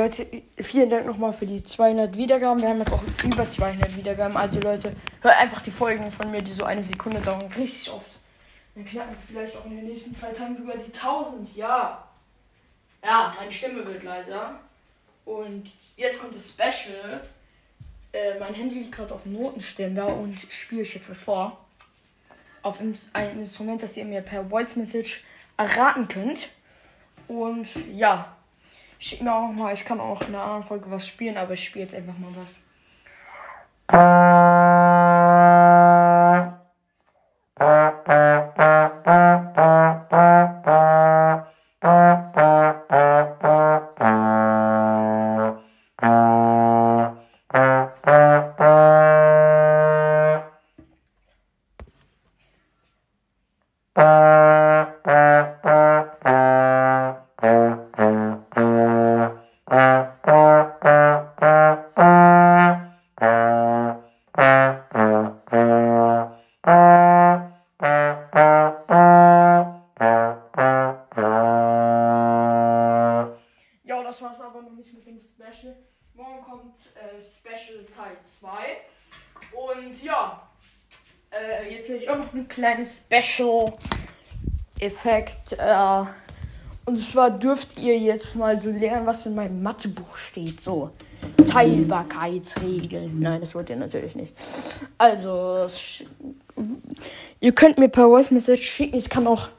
Leute, vielen Dank nochmal für die 200 Wiedergaben. Wir haben jetzt auch über 200 Wiedergaben. Also Leute, hört einfach die Folgen von mir, die so eine Sekunde dauern, richtig oft. Dann knacken wir vielleicht auch in den nächsten zwei Tagen sogar die 1000. Ja. Ja, meine Stimme wird leiser. Und jetzt kommt das Special. Äh, mein Handy liegt gerade auf dem Notenständer und spiele ich jetzt was vor. Auf ein Instrument, das ihr mir per Voice Message erraten könnt. Und ja. Schickt mir auch mal, ich kann auch in einer anderen Folge was spielen, aber ich spiele jetzt einfach mal was. das war es aber noch nicht mit dem Special. Morgen kommt äh, Special Teil 2. Und ja, äh, jetzt will ich auch noch ein kleines Special-Effekt. Äh, und zwar dürft ihr jetzt mal so lernen, was in meinem Mathebuch steht. So, Teilbarkeitsregeln. Nein, das wollt ihr natürlich nicht. Also, ihr könnt mir per Voice Message schicken. Ich kann auch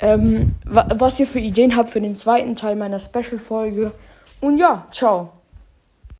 ähm, was ihr für Ideen habt für den zweiten Teil meiner Special-Folge. Und ja, ciao.